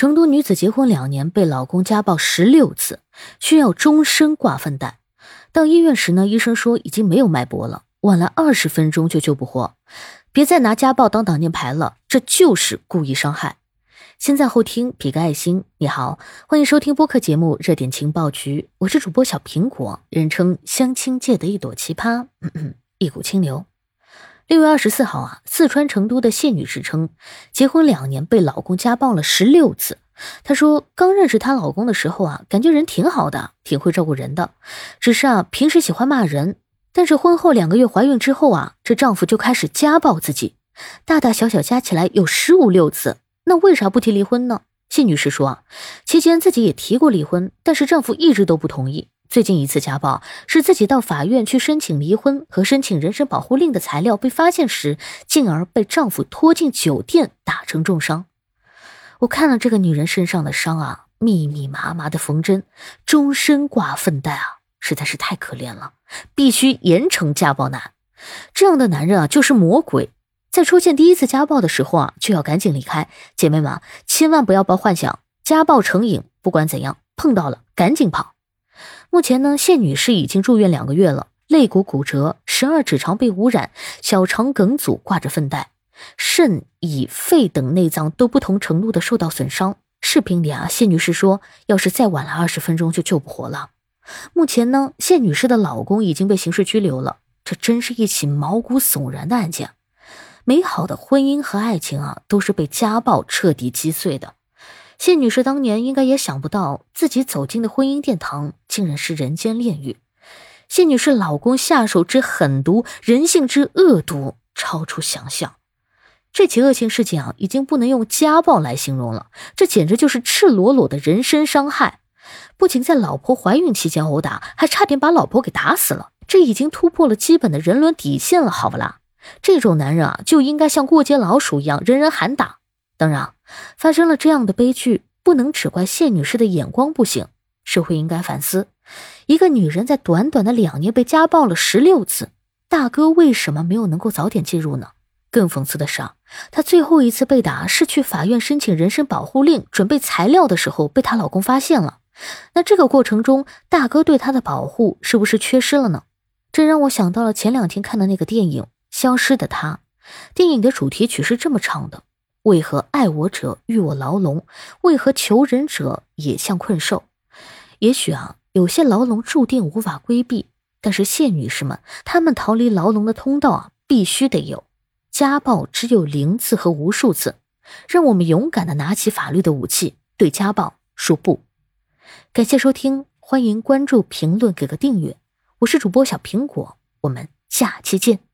成都女子结婚两年被老公家暴十六次，需要终身挂粪袋。到医院时呢，医生说已经没有脉搏了，晚了二十分钟就救不活。别再拿家暴当挡箭牌了，这就是故意伤害。先在后听，比个爱心。你好，欢迎收听播客节目《热点情报局》，我是主播小苹果，人称相亲界的一朵奇葩，一股清流。六月二十四号啊，四川成都的谢女士称，结婚两年被老公家暴了十六次。她说，刚认识她老公的时候啊，感觉人挺好的，挺会照顾人的，只是啊，平时喜欢骂人。但是婚后两个月怀孕之后啊，这丈夫就开始家暴自己，大大小小加起来有十五六次。那为啥不提离婚呢？谢女士说啊，期间自己也提过离婚，但是丈夫一直都不同意。最近一次家暴是自己到法院去申请离婚和申请人身保护令的材料被发现时，进而被丈夫拖进酒店打成重伤。我看了这个女人身上的伤啊，密密麻麻的缝针，终身挂粪袋啊，实在是太可怜了，必须严惩家暴男。这样的男人啊，就是魔鬼。在出现第一次家暴的时候啊，就要赶紧离开。姐妹们，千万不要抱幻想，家暴成瘾，不管怎样，碰到了赶紧跑。目前呢，谢女士已经住院两个月了，肋骨骨折，十二指肠被污染，小肠梗阻，挂着粪袋，肾、胰、肺等内脏都不同程度的受到损伤。视频里啊，谢女士说，要是再晚了二十分钟就救不活了。目前呢，谢女士的老公已经被刑事拘留了。这真是一起毛骨悚然的案件。美好的婚姻和爱情啊，都是被家暴彻底击碎的。谢女士当年应该也想不到，自己走进的婚姻殿堂竟然是人间炼狱。谢女士老公下手之狠毒，人性之恶毒，超出想象。这起恶性事件啊，已经不能用家暴来形容了，这简直就是赤裸裸的人身伤害。不仅在老婆怀孕期间殴打，还差点把老婆给打死了，这已经突破了基本的人伦底线了，好不啦？这种男人啊，就应该像过街老鼠一样，人人喊打。当然，发生了这样的悲剧，不能只怪谢女士的眼光不行，社会应该反思：一个女人在短短的两年被家暴了十六次，大哥为什么没有能够早点介入呢？更讽刺的是，她最后一次被打是去法院申请人身保护令、准备材料的时候被她老公发现了。那这个过程中，大哥对她的保护是不是缺失了呢？这让我想到了前两天看的那个电影《消失的她》，电影的主题曲是这么唱的。为何爱我者欲我牢笼？为何求人者也像困兽？也许啊，有些牢笼注定无法规避，但是谢女士们，她们逃离牢笼的通道啊，必须得有。家暴只有零次和无数次，让我们勇敢的拿起法律的武器，对家暴说不。感谢收听，欢迎关注、评论、给个订阅。我是主播小苹果，我们下期见。